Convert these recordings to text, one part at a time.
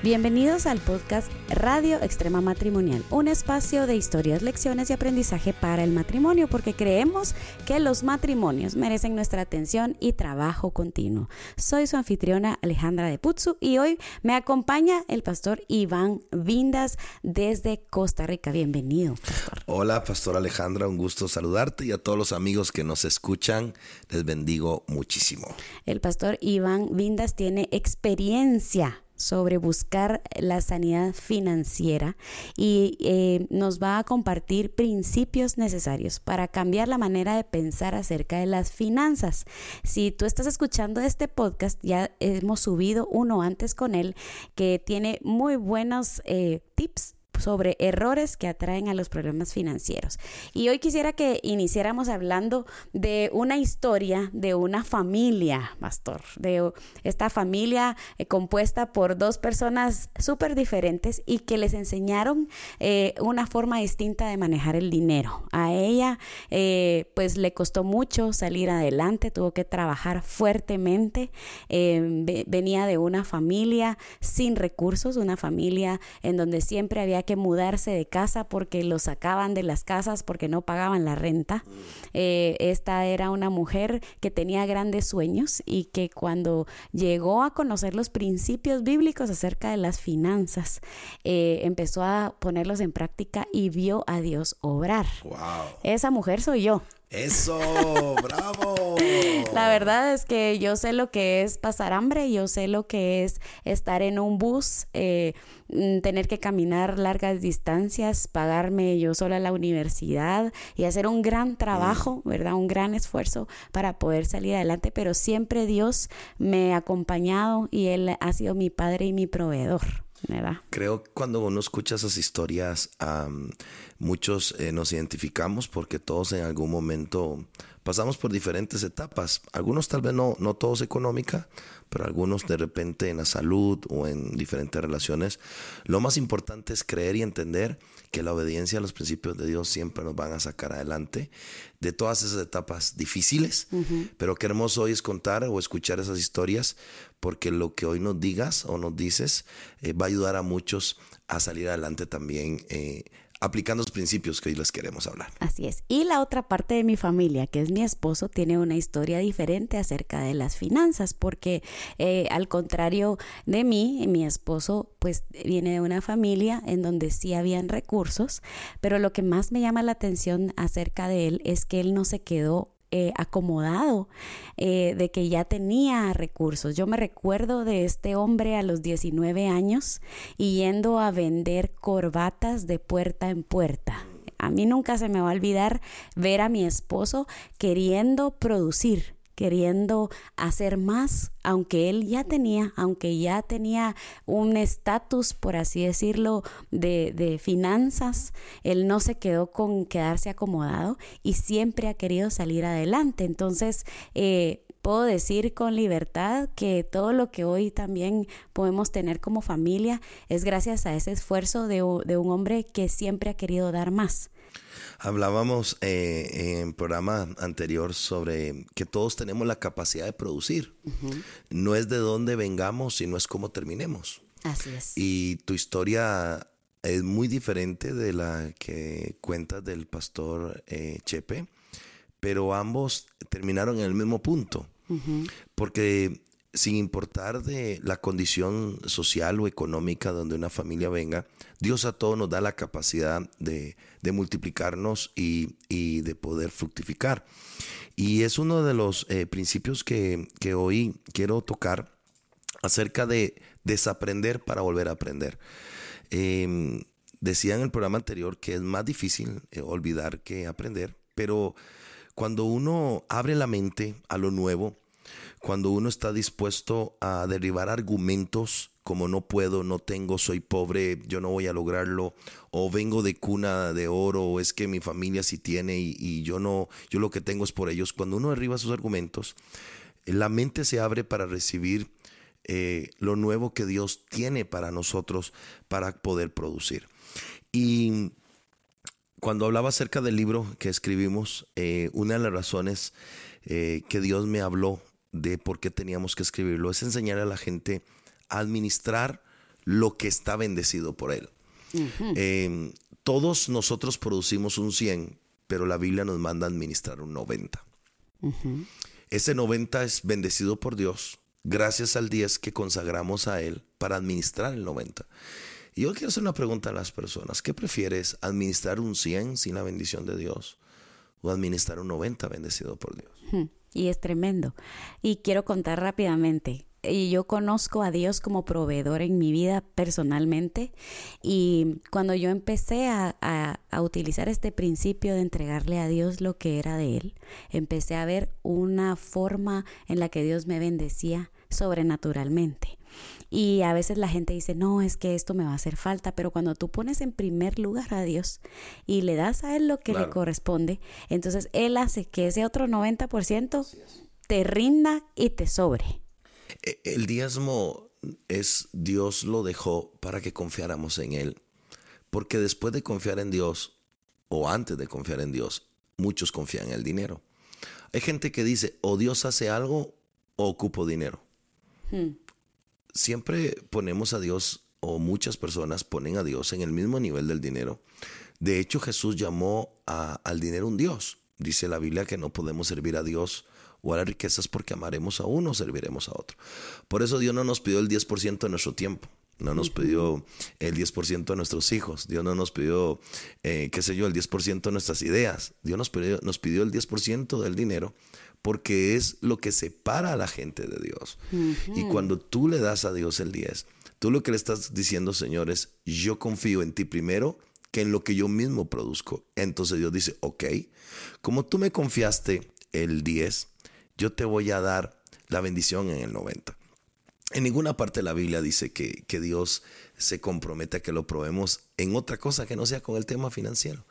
Bienvenidos al podcast Radio Extrema Matrimonial, un espacio de historias, lecciones y aprendizaje para el matrimonio, porque creemos que los matrimonios merecen nuestra atención y trabajo continuo. Soy su anfitriona Alejandra de Putzu y hoy me acompaña el pastor Iván Vindas desde Costa Rica. Bienvenido. Hola, pastor Alejandra, un gusto saludarte y a todos los amigos que nos escuchan, les bendigo muchísimo. El pastor Iván Vindas tiene experiencia sobre buscar la sanidad financiera y eh, nos va a compartir principios necesarios para cambiar la manera de pensar acerca de las finanzas. Si tú estás escuchando este podcast, ya hemos subido uno antes con él que tiene muy buenos eh, tips sobre errores que atraen a los problemas financieros. Y hoy quisiera que iniciáramos hablando de una historia de una familia, pastor, de esta familia eh, compuesta por dos personas súper diferentes y que les enseñaron eh, una forma distinta de manejar el dinero. A ella eh, pues le costó mucho salir adelante, tuvo que trabajar fuertemente, venía de una familia sin recursos, una familia en donde siempre había que mudarse de casa porque lo sacaban de las casas porque no pagaban la renta. Eh, esta era una mujer que tenía grandes sueños y que cuando llegó a conocer los principios bíblicos acerca de las finanzas, eh, empezó a ponerlos en práctica y vio a Dios obrar. Esa mujer soy yo. Eso, bravo. La verdad es que yo sé lo que es pasar hambre, yo sé lo que es estar en un bus, eh, mm, tener que caminar largas distancias, pagarme yo sola la universidad y hacer un gran trabajo, mm. ¿verdad? Un gran esfuerzo para poder salir adelante, pero siempre Dios me ha acompañado y Él ha sido mi padre y mi proveedor. Creo que cuando uno escucha esas historias, muchos eh, nos identificamos porque todos en algún momento pasamos por diferentes etapas. Algunos tal vez no, no todos económica, pero algunos de repente en la salud o en diferentes relaciones. Lo más importante es creer y entender que la obediencia a los principios de Dios siempre nos van a sacar adelante de todas esas etapas difíciles. Pero qué hermoso hoy es contar o escuchar esas historias, porque lo que hoy nos digas o nos dices eh, va a ayudar a muchos a salir adelante también. Eh, aplicando los principios que hoy les queremos hablar. Así es. Y la otra parte de mi familia, que es mi esposo, tiene una historia diferente acerca de las finanzas, porque eh, al contrario de mí, mi esposo pues viene de una familia en donde sí habían recursos, pero lo que más me llama la atención acerca de él es que él no se quedó eh, acomodado, eh, de que ya tenía recursos. Yo me recuerdo de este hombre a los 19 años y yendo a vender corbatas de puerta en puerta. A mí nunca se me va a olvidar ver a mi esposo queriendo producir, queriendo hacer más, aunque él ya tenía, aunque ya tenía un estatus, por así decirlo, de, de, finanzas, él no se quedó con quedarse acomodado y siempre ha querido salir adelante. Entonces, eh, puedo decir con libertad que todo lo que hoy también podemos tener como familia es gracias a ese esfuerzo de, de un hombre que siempre ha querido dar más. Hablábamos eh, en programa anterior sobre que todos tenemos la capacidad de producir. No es de dónde vengamos, sino es cómo terminemos. Así es. Y tu historia es muy diferente de la que cuentas del pastor eh, Chepe, pero ambos terminaron en el mismo punto. Porque sin importar de la condición social o económica donde una familia venga, Dios a todos nos da la capacidad de, multiplicarnos y, de poder fructificar. Y es uno de los eh, principios que, hoy quiero tocar acerca de desaprender para volver a aprender. Em, decía en el programa anterior que es más difícil eh, olvidar que aprender, pero cuando uno abre la mente a lo nuevo, cuando uno está dispuesto a derribar argumentos como no puedo, no tengo, soy pobre, yo no voy a lograrlo, o vengo de cuna de oro, o es que mi familia sí tiene y, yo no, yo lo que tengo es por ellos. Cuando uno derriba sus argumentos, la mente se abre para recibir eh, lo nuevo que Dios tiene para nosotros para poder producir. Y cuando hablaba acerca del libro que escribimos, eh, una de las razones eh, que Dios me habló de por qué teníamos que escribirlo es enseñar a la gente administrar lo que está bendecido por Él. Em, todos nosotros producimos un 100, pero la Biblia nos manda a administrar un 90. Ese 90 es bendecido por Dios gracias al 10 que consagramos a Él para administrar el 90. Y yo quiero hacer una pregunta a las personas. ¿Qué prefieres? ¿Administrar un 100 sin la bendición de Dios? ¿O administrar un 90 bendecido por Dios? Y es tremendo. Y quiero contar rápidamente y yo conozco a Dios como proveedor en mi vida personalmente y cuando yo empecé a, a, utilizar este principio de entregarle a Dios lo que era de Él, empecé a ver una forma en la que Dios me bendecía sobrenaturalmente. Y a veces la gente dice, no, es que esto me va a hacer falta, pero cuando tú pones en primer lugar a Dios y le das a Él lo que le corresponde, entonces Él hace que ese otro 90% te rinda y te sobre. E, el diezmo es Dios lo dejó para que confiáramos en Él. Porque después de confiar en Dios, o antes de confiar en Dios, muchos confían en el dinero. Hay gente que dice, o Dios hace algo o ocupo dinero. Hmm. Siempre ponemos a Dios, o muchas personas ponen a Dios en el mismo nivel del dinero. De hecho, Jesús llamó al dinero un Dios. Dice la Biblia que no podemos servir a Dios o a las riquezas porque amaremos a uno o serviremos a otro. Por eso Dios no nos pidió el 10% de nuestro tiempo. No nos pidió el 10% de nuestros hijos. Dios no nos pidió, eh, qué sé yo, el 10% de nuestras ideas. Dios nos pidió, nos pidió el 10% del dinero porque es lo que separa a la gente de Dios. Y cuando tú le das a Dios el 10, tú lo que le estás diciendo, Señor, es, yo confío en ti primero que en lo que yo mismo produzco. Entonces Dios dice, ok, como tú me confiaste el 10, yo te voy a dar la bendición en el 90. En ninguna parte de la Biblia dice que, que, Dios se compromete a que lo probemos en otra cosa que no sea con el tema financiero.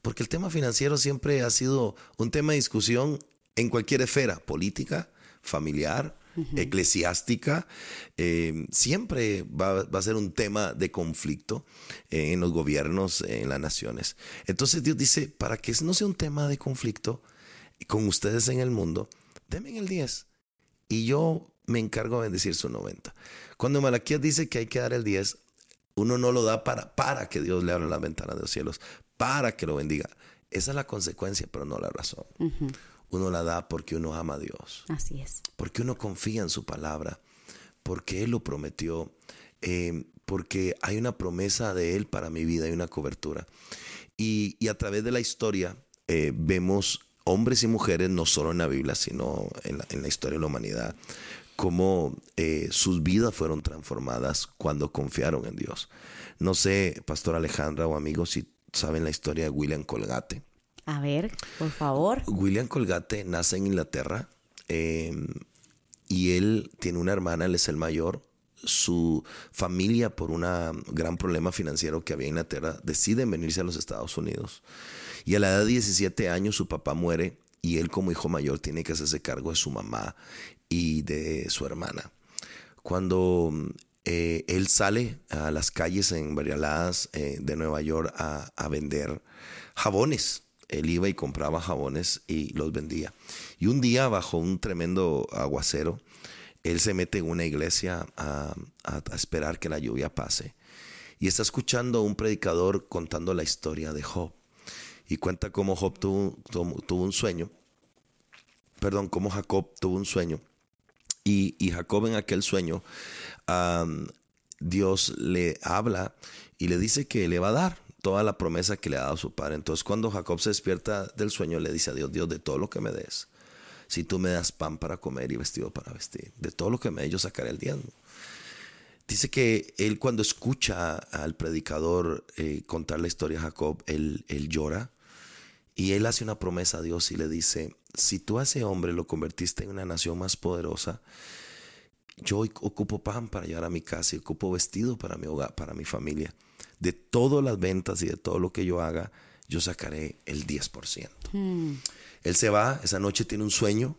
Porque el tema financiero siempre ha sido un tema de discusión en cualquier esfera, política, familiar, eclesiástica, eh, siempre va, va, a ser un tema de conflicto eh, en los gobiernos, en las naciones. Entonces Dios dice, para que no sea un tema de conflicto con ustedes en el mundo, denme el 10 y yo me encargo de bendecir su 90. Cuando Malaquías dice que hay que dar el 10, uno no lo da para, para que Dios le abra la ventana de los cielos, para que lo bendiga. Esa es la consecuencia, pero no la razón. Uno la da porque uno ama a Dios. Así es. Porque uno confía en su palabra, porque Él lo prometió, eh, porque hay una promesa de Él para mi vida y una cobertura. Y, y a través de la historia eh, vemos hombres y mujeres, no solo en la Biblia, sino en la, historia de la humanidad, cómo eh, sus vidas fueron transformadas cuando confiaron en Dios. No sé, Pastor Alejandra o amigos, si saben la historia de William Colgate. A ver, por favor. William Colgate nace en Inglaterra em, y él tiene una hermana, él es el mayor. Su familia, por un gran problema financiero que había en Inglaterra, deciden venirse a los Estados Unidos. Y a la edad de 17 años su papá muere y él como hijo mayor tiene que hacerse cargo de su mamá y de su hermana. Cuando eh, él sale a las calles en varialadas eh, de Nueva York a, vender jabones, él iba y compraba jabones y los vendía. Y un día, bajo un tremendo aguacero, él se mete en una iglesia a, a, esperar que la lluvia pase. Y está escuchando a un predicador contando la historia de Job y cuenta cómo Job tuvo, un sueño, perdón, cómo Jacob tuvo un sueño. Y, y Jacob en aquel sueño, Dios le habla y le dice que le va a dar toda la promesa que le ha dado su padre. Entonces cuando Jacob se despierta del sueño, le dice a Dios, Dios, de todo lo que me des, si tú me das pan para comer y vestido para vestir, de todo lo que me des, yo sacaré el diezmo. Dice que él cuando escucha al predicador eh, contar la historia de Jacob, él llora y él hace una promesa a Dios y le dice, si tú a ese hombre lo convertiste en una nación más poderosa, yo ocupo pan para llevar a mi casa y ocupo vestido para mi hogar, para mi familia. De todas las ventas y de todo lo que yo haga, yo sacaré el 10%. Hmm. Él se va, esa noche tiene un sueño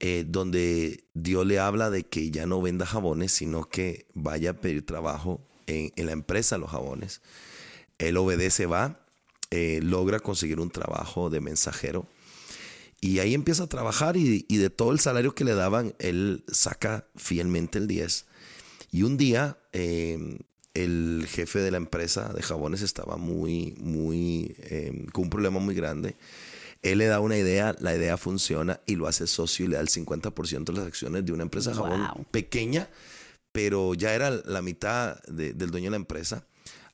eh, donde Dios le habla de que ya no venda jabones, sino que vaya a pedir trabajo en, la empresa los jabones. Él obedece, va, eh, logra conseguir un trabajo de mensajero y ahí empieza a trabajar y, de todo el salario que le daban, él saca fielmente el 10. Y un día em, el jefe de la empresa de jabones estaba muy, muy, em, con un problema muy grande. Él le da una idea, la idea funciona y lo hace socio y le da el 50% de las acciones de una empresa de jabón pequeña, pero ya era la mitad del dueño de la empresa.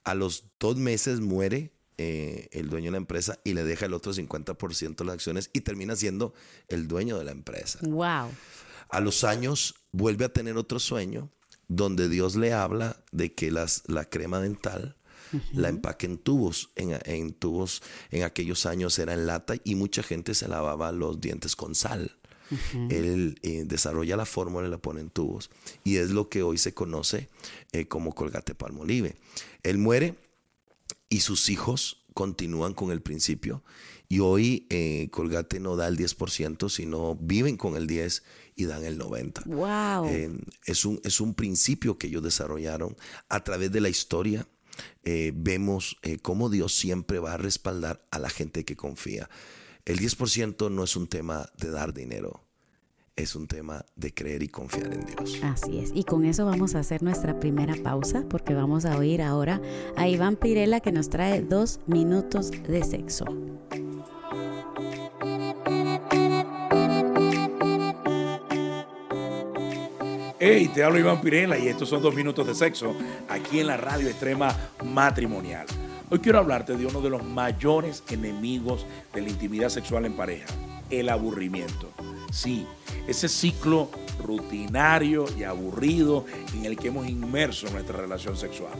A los dos meses muere eh, el dueño de la empresa y le deja el otro 50% de las acciones y termina siendo el dueño de la empresa. Wow. A los años vuelve a tener otro sueño donde Dios le habla de que las, la crema dental la empaque en tubos. En, tubos en aquellos años era en lata y mucha gente se lavaba los dientes con sal. Él eh, desarrolla la fórmula y la pone en tubos. Y es lo que hoy se conoce eh, como colgate palmolive. Él muere y sus hijos continúan con el principio. Y hoy eh, Colgate no da el 10%, sino viven con el 10% y dan el 90%. Wow. Eh, es, un, es un principio que ellos desarrollaron a través de la historia. Eh, vemos cómo Dios siempre va a respaldar a la gente que confía. El 10% no es un tema de dar dinero, es un tema de creer y confiar en Dios. Así es. Y con eso vamos a hacer nuestra primera pausa porque vamos a oír ahora a Iván Pirela que nos trae dos minutos de sexo. Hey, te hablo Iván Pirela y estos son dos minutos de sexo aquí en la radio extrema matrimonial. Hoy quiero hablarte de uno de los mayores enemigos de la intimidad sexual en pareja, el aburrimiento. Sí, ese ciclo rutinario y aburrido en el que hemos inmerso nuestra relación sexual.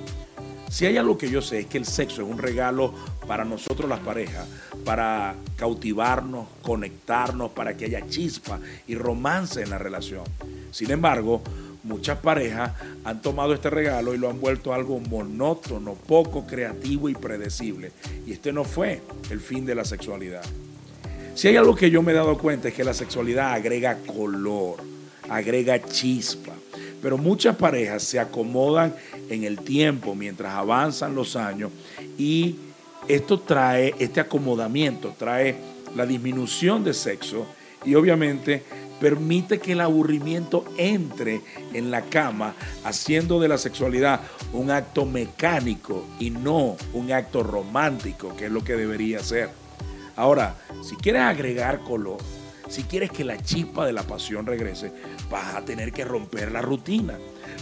Si hay algo que yo sé es que el sexo es un regalo para nosotros las parejas, para cautivarnos, conectarnos, para que haya chispa y romance en la relación. Sin embargo, muchas parejas han tomado este regalo y lo han vuelto algo monótono, poco creativo y predecible. Y este no fue el fin de la sexualidad. Si hay algo que yo me he dado cuenta es que la sexualidad agrega color, agrega chispa. Pero muchas parejas se acomodan en el tiempo mientras avanzan los años y esto trae, este acomodamiento trae la disminución de sexo y obviamente permite que el aburrimiento entre en la cama, haciendo de la sexualidad un acto mecánico y no un acto romántico, que es lo que debería ser. Ahora, si quieres agregar color, si quieres que la chispa de la pasión regrese, vas a tener que romper la rutina.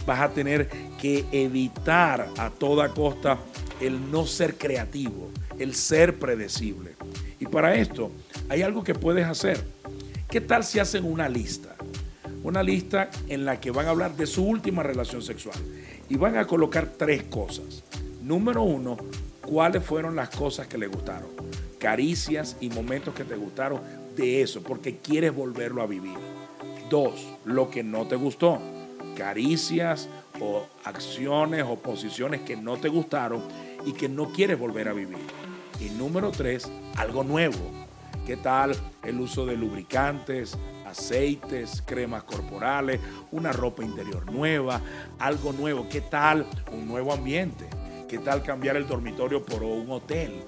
Vas a tener que evitar a toda costa el no ser creativo, el ser predecible. Y para esto hay algo que puedes hacer. ¿Qué tal si hacen una lista? Una lista en la que van a hablar de su última relación sexual y van a colocar tres cosas. Número uno, cuáles fueron las cosas que le gustaron caricias y momentos que te gustaron de eso, porque quieres volverlo a vivir. Dos, lo que no te gustó, caricias o acciones o posiciones que no te gustaron y que no quieres volver a vivir. Y número tres, algo nuevo. ¿Qué tal el uso de lubricantes, aceites, cremas corporales, una ropa interior nueva, algo nuevo? ¿Qué tal un nuevo ambiente? ¿Qué tal cambiar el dormitorio por un hotel?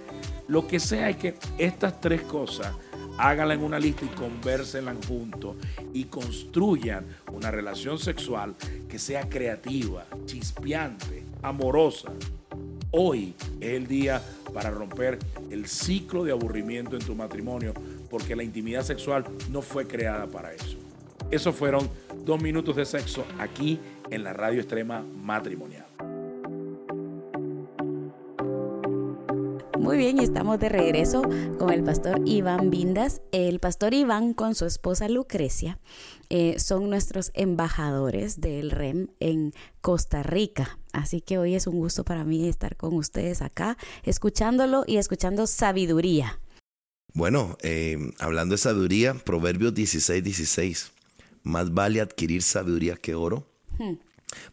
Lo que sea es que estas tres cosas háganla en una lista y conversenla juntos y construyan una relación sexual que sea creativa, chispeante, amorosa. Hoy es el día para romper el ciclo de aburrimiento en tu matrimonio porque la intimidad sexual no fue creada para eso. Esos fueron dos minutos de sexo aquí en la radio extrema matrimonial. Muy bien, y estamos de regreso con el pastor Iván Vindas. El pastor Iván con su esposa Lucrecia eh, son nuestros embajadores del REM en Costa Rica. Así que hoy es un gusto para mí estar con ustedes acá, escuchándolo y escuchando sabiduría. Bueno, eh, hablando de sabiduría, Proverbios 16, 16. Más vale adquirir sabiduría que oro, hmm.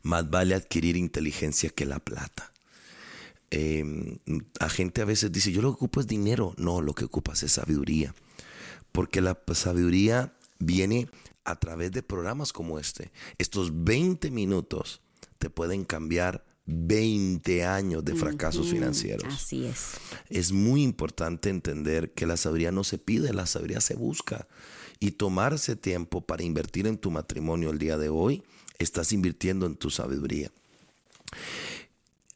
más vale adquirir inteligencia que la plata. Eh, la gente a veces dice, yo lo que ocupo es dinero. No, lo que ocupas es sabiduría. Porque la sabiduría viene a través de programas como este, estos 20 minutos te pueden cambiar 20 años de fracasos financieros. Así es. Es muy importante entender que la sabiduría no se pide, la sabiduría se busca. Y tomarse tiempo para invertir en tu matrimonio el día de hoy, estás invirtiendo en tu sabiduría.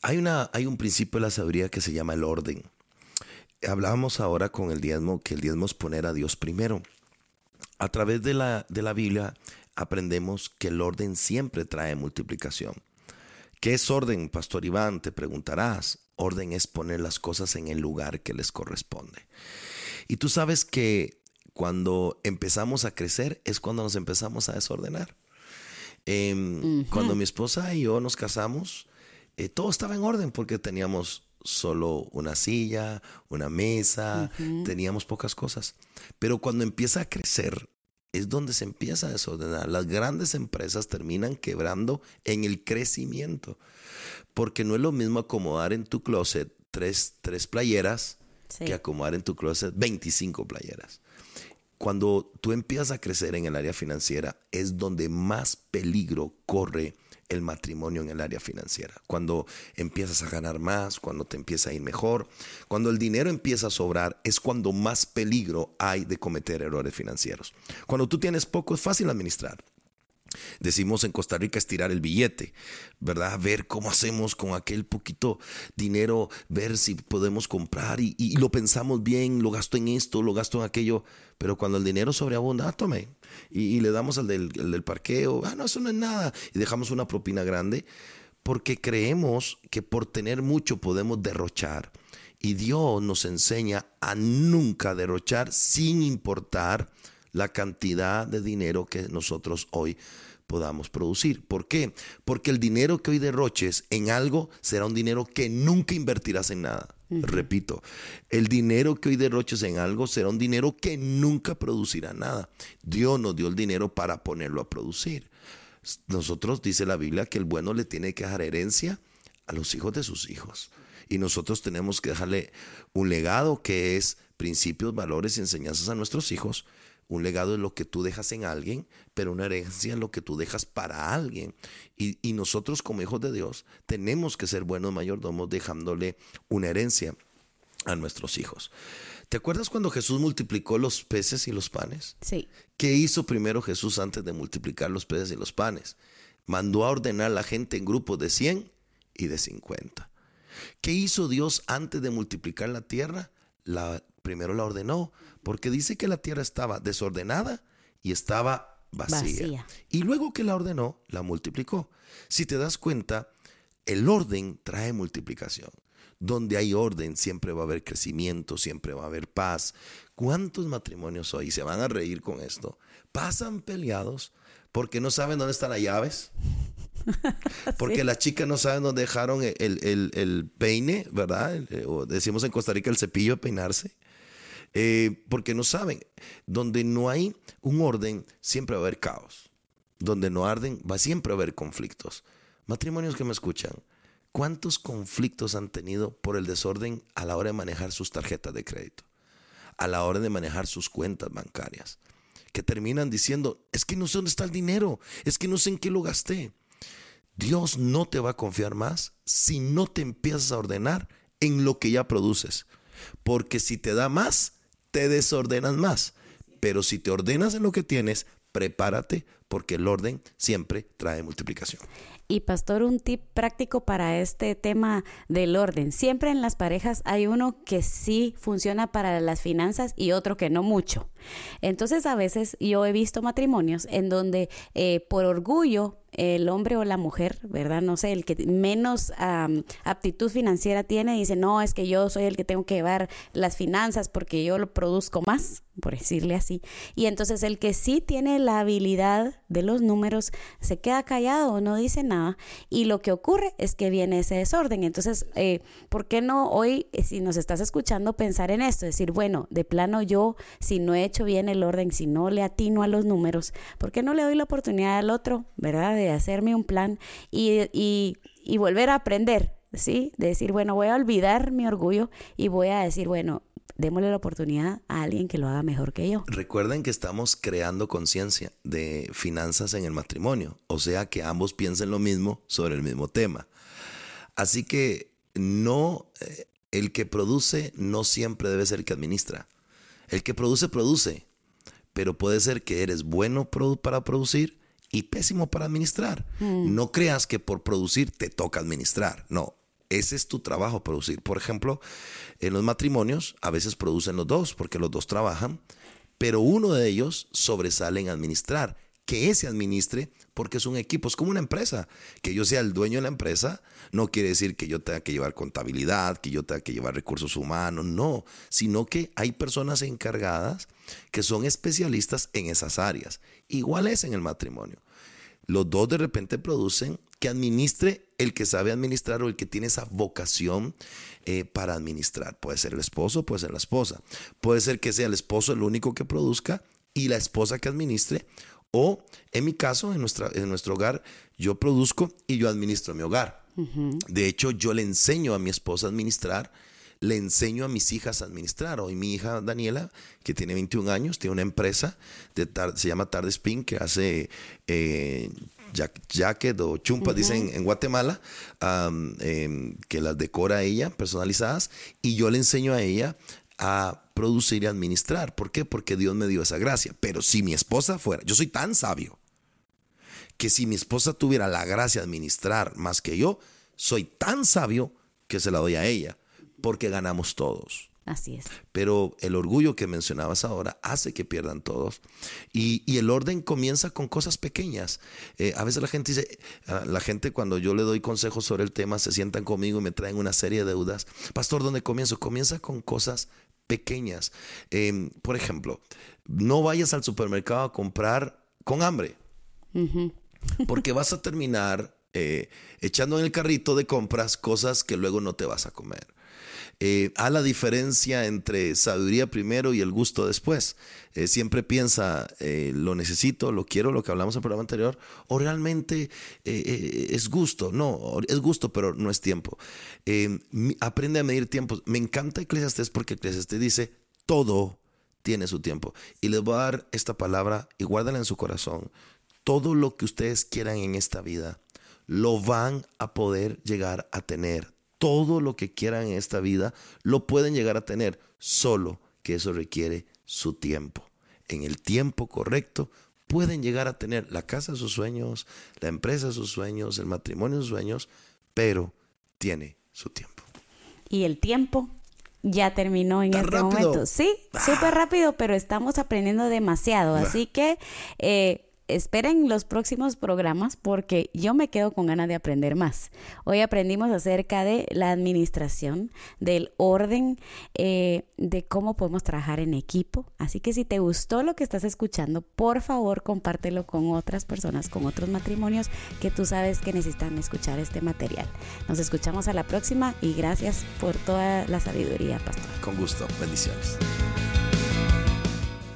Hay, una, hay un principio de la sabiduría que se llama el orden. Hablábamos ahora con el diezmo que el diezmo es poner a Dios primero. A través de la, de la Biblia aprendemos que el orden siempre trae multiplicación. ¿Qué es orden, Pastor Iván? Te preguntarás. Orden es poner las cosas en el lugar que les corresponde. Y tú sabes que cuando empezamos a crecer es cuando nos empezamos a desordenar. Em, cuando mi esposa y yo nos casamos, eh, todo estaba en orden porque teníamos solo una silla, una mesa, teníamos pocas cosas. Pero cuando empieza a crecer, es donde se empieza a desordenar. Las grandes empresas terminan quebrando en el crecimiento. Porque no es lo mismo acomodar en tu closet tres, tres playeras que acomodar en tu closet 25 playeras. Cuando tú empiezas a crecer en el área financiera, es donde más peligro corre el matrimonio en el área financiera. Cuando empiezas a ganar más, cuando te empieza a ir mejor, cuando el dinero empieza a sobrar, es cuando más peligro hay de cometer errores financieros. Cuando tú tienes poco, es fácil administrar. Decimos en Costa Rica estirar el billete, ¿verdad? Ver cómo hacemos con aquel poquito dinero, ver si podemos comprar y, lo pensamos bien, lo gasto en esto, lo gasto en aquello, pero cuando el dinero sobreabunda, ah, tome, y, le damos al del, del parqueo, ah, no, eso no es nada, y dejamos una propina grande, porque creemos que por tener mucho podemos derrochar. Y Dios nos enseña a nunca derrochar sin importar la cantidad de dinero que nosotros hoy podamos producir. ¿Por qué? Porque el dinero que hoy derroches en algo será un dinero que nunca invertirás en nada. Repito, el dinero que hoy derroches en algo será un dinero que nunca producirá nada. Dios nos dio el dinero para ponerlo a producir. Nosotros dice la Biblia que el bueno le tiene que dejar herencia a los hijos de sus hijos. Y nosotros tenemos que dejarle un legado que es principios, valores y enseñanzas a nuestros hijos un legado es lo que tú dejas en alguien, pero una herencia es lo que tú dejas para alguien. Y, nosotros como hijos de Dios tenemos que ser buenos mayordomos dejándole una herencia a nuestros hijos. ¿Te acuerdas cuando Jesús multiplicó los peces y los panes? Sí. ¿Qué hizo primero Jesús antes de multiplicar los peces y los panes? Mandó a ordenar a la gente en grupos de 100 y de 50. ¿Qué hizo Dios antes de multiplicar la tierra? La, primero la ordenó, porque dice que la tierra estaba desordenada y estaba vacía. Y luego que la ordenó, la multiplicó. Si te das cuenta, el orden trae multiplicación. Donde hay orden siempre va a haber crecimiento, siempre va a haber paz. ¿Cuántos matrimonios hoy se van a reír con esto? Pasan peleados porque no saben dónde están las llaves. Porque las chicas no saben dónde dejaron el, peine, ¿verdad? O decimos en Costa Rica el cepillo de peinarse. Eh, porque no saben. Donde no hay un orden, siempre va a haber caos. Donde no arden, va siempre a haber conflictos. Matrimonios que me escuchan, ¿cuántos conflictos han tenido por el desorden a la hora de manejar sus tarjetas de crédito? A la hora de manejar sus cuentas bancarias. Que terminan diciendo, es que no sé dónde está el dinero, es que no sé en qué lo gasté. Dios no te va a confiar más si no te empiezas a ordenar en lo que ya produces. Porque si te da más, te desordenas más. Pero si te ordenas en lo que tienes, prepárate porque el orden siempre trae multiplicación. Y pastor, un tip práctico para este tema del orden. Siempre en las parejas hay uno que sí funciona para las finanzas y otro que no mucho. Entonces a veces yo he visto matrimonios en donde eh, por orgullo el hombre o la mujer, ¿verdad? No sé, el que menos aptitud financiera tiene, dice, no, es que yo soy el que tengo que llevar las finanzas porque yo lo produzco más, por decirle así. Y entonces el que sí tiene la habilidad de los números se queda callado, no dice nada. Y lo que ocurre es que viene ese desorden. Entonces, eh, ¿por qué no hoy, eh, si nos estás escuchando, pensar en esto? Decir, bueno, de plano yo, si no he hecho bien el orden, si no le atino a los números, ¿por qué no le doy la oportunidad al otro, ¿verdad? De hacerme un plan y, y, y volver a aprender, ¿sí? De decir, bueno, voy a olvidar mi orgullo y voy a decir, bueno, démosle la oportunidad a alguien que lo haga mejor que yo. Recuerden que estamos creando conciencia de finanzas en el matrimonio, o sea que ambos piensen lo mismo sobre el mismo tema. Así que no, eh, el que produce no siempre debe ser el que administra. El que produce, produce, pero puede ser que eres bueno para producir y pésimo para administrar. Mm. No creas que por producir te toca administrar. No, ese es tu trabajo, producir. Por ejemplo, en los matrimonios a veces producen los dos porque los dos trabajan, pero uno de ellos sobresale en administrar. Que ese administre porque es un equipo, es como una empresa. Que yo sea el dueño de la empresa no quiere decir que yo tenga que llevar contabilidad, que yo tenga que llevar recursos humanos, no, sino que hay personas encargadas que son especialistas en esas áreas. Igual es en el matrimonio. Los dos de repente producen que administre el que sabe administrar o el que tiene esa vocación eh, para administrar. Puede ser el esposo, puede ser la esposa. Puede ser que sea el esposo el único que produzca y la esposa que administre. O en mi caso, en, nuestra, en nuestro hogar, yo produzco y yo administro mi hogar. De hecho, yo le enseño a mi esposa a administrar le enseño a mis hijas a administrar. Hoy mi hija Daniela, que tiene 21 años, tiene una empresa, de se llama Tarde Spin, que hace eh, jacket o chumpas, dicen en Guatemala, em, que las decora ella, personalizadas, y yo le enseño a ella a producir y administrar. ¿Por qué? Porque Dios me dio esa gracia. Pero si mi esposa fuera, yo soy tan sabio, que si mi esposa tuviera la gracia de administrar más que yo, soy tan sabio que se la doy a ella porque ganamos todos. Así es. Pero el orgullo que mencionabas ahora hace que pierdan todos. Y, el orden comienza con cosas pequeñas. Eh, a veces la gente dice, ah, la gente cuando yo le doy consejos sobre el tema se sientan conmigo y me traen una serie de deudas. Pastor, ¿dónde comienzo? Comienza con cosas pequeñas. Em, por ejemplo, no vayas al supermercado a comprar con hambre. Porque vas a terminar eh, echando en el carrito de compras cosas que luego no te vas a comer eh, a la diferencia entre sabiduría primero y el gusto después. Eh, siempre piensa, eh, lo necesito, lo quiero, lo que hablamos en el programa anterior, o realmente eh, es gusto. No, es gusto, pero no es tiempo. aprende a medir tiempos. Me encanta Eclesiastes porque Eclesiastes dice, todo tiene su tiempo. Y les voy a dar esta palabra y guárdala en su corazón. Todo lo que ustedes quieran en esta vida, lo van a poder llegar a tener todo lo que quieran en esta vida, lo pueden llegar a tener, solo que eso requiere su tiempo. En el tiempo correcto pueden llegar a tener la casa de sus sueños, la empresa de sus sueños, el matrimonio de sus sueños, pero tiene su tiempo. Y el tiempo ya terminó en este momento. Sí, ah. súper rápido, pero estamos aprendiendo demasiado. Así que eh, esperen los próximos programas porque yo me quedo con ganas de aprender más. Hoy aprendimos acerca de la administración, del orden, eh, de cómo podemos trabajar en equipo. Así que si te gustó lo que estás escuchando, por favor compártelo con otras personas, con otros matrimonios que tú sabes que necesitan escuchar este material. Nos escuchamos a la próxima y gracias por toda la sabiduría, pastor. Con gusto, bendiciones.